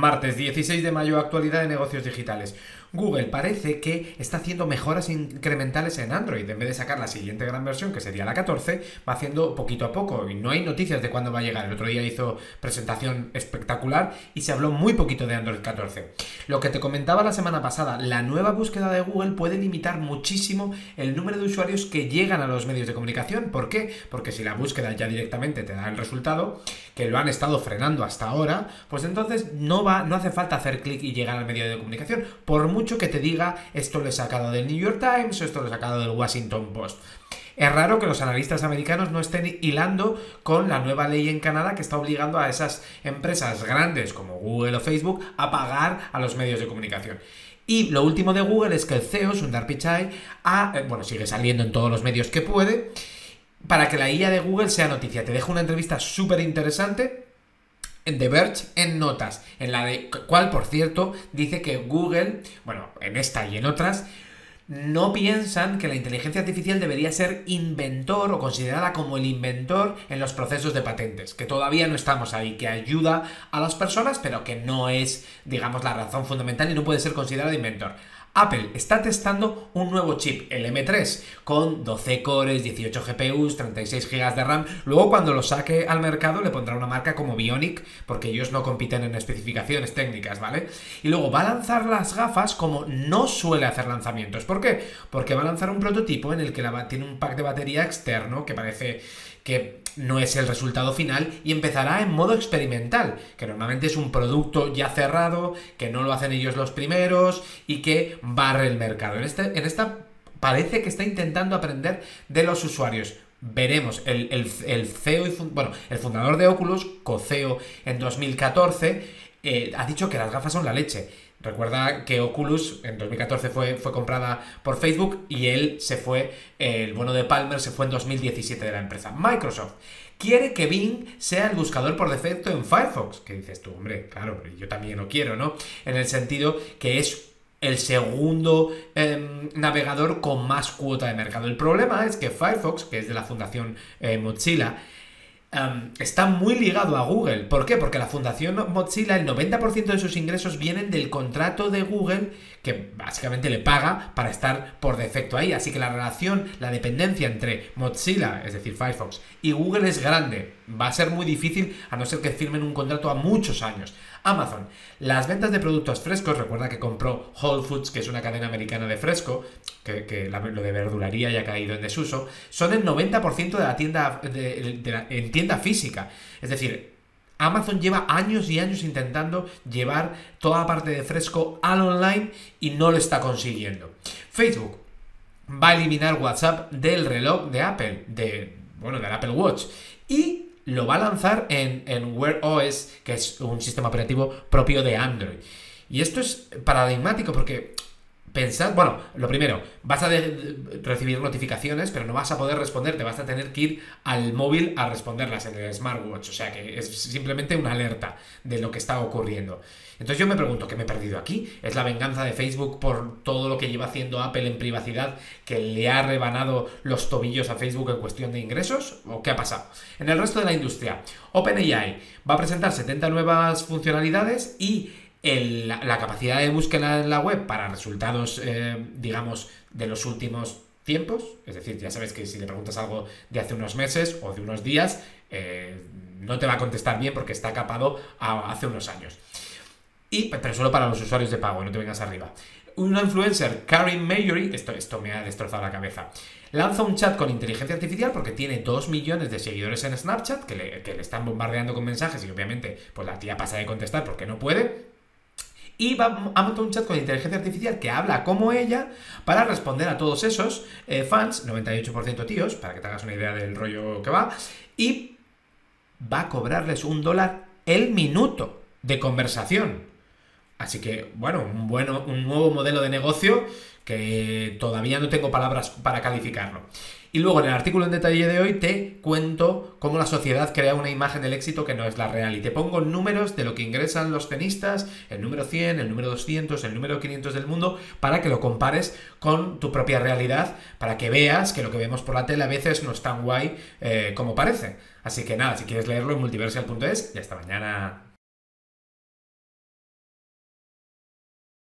Martes 16 de mayo, actualidad de negocios digitales. Google parece que está haciendo mejoras incrementales en Android. En vez de sacar la siguiente gran versión, que sería la 14, va haciendo poquito a poco. Y no hay noticias de cuándo va a llegar. El otro día hizo presentación espectacular y se habló muy poquito de Android 14. Lo que te comentaba la semana pasada, la nueva búsqueda de Google puede limitar muchísimo el número de usuarios que llegan a los medios de comunicación. ¿Por qué? Porque si la búsqueda ya directamente te da el resultado, que lo han estado frenando hasta ahora, pues entonces no va, no hace falta hacer clic y llegar al medio de comunicación. Por que te diga esto lo he sacado del New York Times o esto lo he sacado del Washington Post. Es raro que los analistas americanos no estén hilando con la nueva ley en Canadá que está obligando a esas empresas grandes como Google o Facebook a pagar a los medios de comunicación. Y lo último de Google es que el CEO, Sundar Pichai, ha, eh, bueno, sigue saliendo en todos los medios que puede, para que la IA de Google sea noticia. Te dejo una entrevista súper interesante en The Verge en notas, en la de cual, por cierto, dice que Google, bueno, en esta y en otras, no piensan que la inteligencia artificial debería ser inventor o considerada como el inventor en los procesos de patentes, que todavía no estamos ahí, que ayuda a las personas, pero que no es, digamos, la razón fundamental y no puede ser considerada inventor. Apple está testando un nuevo chip, el M3, con 12 cores, 18 GPUs, 36 GB de RAM. Luego cuando lo saque al mercado le pondrá una marca como Bionic, porque ellos no compiten en especificaciones técnicas, ¿vale? Y luego va a lanzar las gafas como no suele hacer lanzamientos. ¿Por qué? Porque va a lanzar un prototipo en el que tiene un pack de batería externo que parece que no es el resultado final y empezará en modo experimental, que normalmente es un producto ya cerrado, que no lo hacen ellos los primeros y que barre el mercado. En, este, en esta parece que está intentando aprender de los usuarios. Veremos, el, el, CEO y bueno, el fundador de Oculus, Coceo, en 2014, eh, ha dicho que las gafas son la leche Recuerda que Oculus en 2014 fue, fue comprada por Facebook y él se fue, el bono de Palmer se fue en 2017 de la empresa. Microsoft quiere que Bing sea el buscador por defecto en Firefox. Que dices tú, hombre, claro, yo también lo quiero, ¿no? En el sentido que es el segundo em, navegador con más cuota de mercado. El problema es que Firefox, que es de la fundación eh, Mozilla, está muy ligado a Google. ¿Por qué? Porque la Fundación Mozilla, el 90% de sus ingresos vienen del contrato de Google que básicamente le paga para estar por defecto ahí. Así que la relación, la dependencia entre Mozilla, es decir, Firefox, y Google es grande. Va a ser muy difícil a no ser que firmen un contrato a muchos años. Amazon. Las ventas de productos frescos, recuerda que compró Whole Foods, que es una cadena americana de fresco, que, lo de verduraría ya ha caído en desuso, son el 90% de la tienda en tienda física. Es decir, Amazon lleva años y años intentando llevar toda la parte de fresco al online y no lo está consiguiendo. Facebook va a eliminar WhatsApp del reloj de Apple, de, bueno, del Apple Watch. Y lo va a lanzar en, en Wear OS, que es un sistema operativo propio de Android. Y esto es paradigmático porque pensad, bueno, lo primero, vas a recibir notificaciones, pero no vas a poder responder, te vas a tener que ir al móvil a responderlas en el smartwatch, o sea que es simplemente una alerta de lo que está ocurriendo. Entonces yo me pregunto, ¿qué me he perdido aquí? ¿Es la venganza de Facebook por todo lo que lleva haciendo Apple en privacidad que le ha rebanado los tobillos a Facebook en cuestión de ingresos? ¿O qué ha pasado? En el resto de la industria, OpenAI va a presentar 70 nuevas funcionalidades y la, capacidad de búsqueda en la web para resultados, eh, digamos, de los últimos tiempos, es decir, ya sabes que si le preguntas algo de hace unos meses o de unos días, eh, no te va a contestar bien porque está capado a hace unos años. Y, pero solo para los usuarios de pago, no te vengas arriba. Una influencer, Karen Mayory, esto, esto me ha destrozado la cabeza, lanza un chat con inteligencia artificial porque tiene 2 millones de seguidores en Snapchat que le, que le están bombardeando con mensajes y obviamente pues la tía pasa de contestar porque no puede y va a montar un chat con inteligencia artificial que habla como ella para responder a todos esos eh, fans, 98% tíos, para que te hagas una idea del rollo que va, y va a cobrarles un dólar el minuto de conversación. Así que, bueno, un, bueno, un nuevo modelo de negocio que todavía no tengo palabras para calificarlo. Y luego en el artículo en detalle de hoy te cuento cómo la sociedad crea una imagen del éxito que no es la real. Y te pongo números de lo que ingresan los tenistas, el número 100, el número 200, el número 500 del mundo, para que lo compares con tu propia realidad, para que veas que lo que vemos por la tele a veces no es tan guay eh, como parece. Así que nada, si quieres leerlo en multiversal.es y hasta mañana.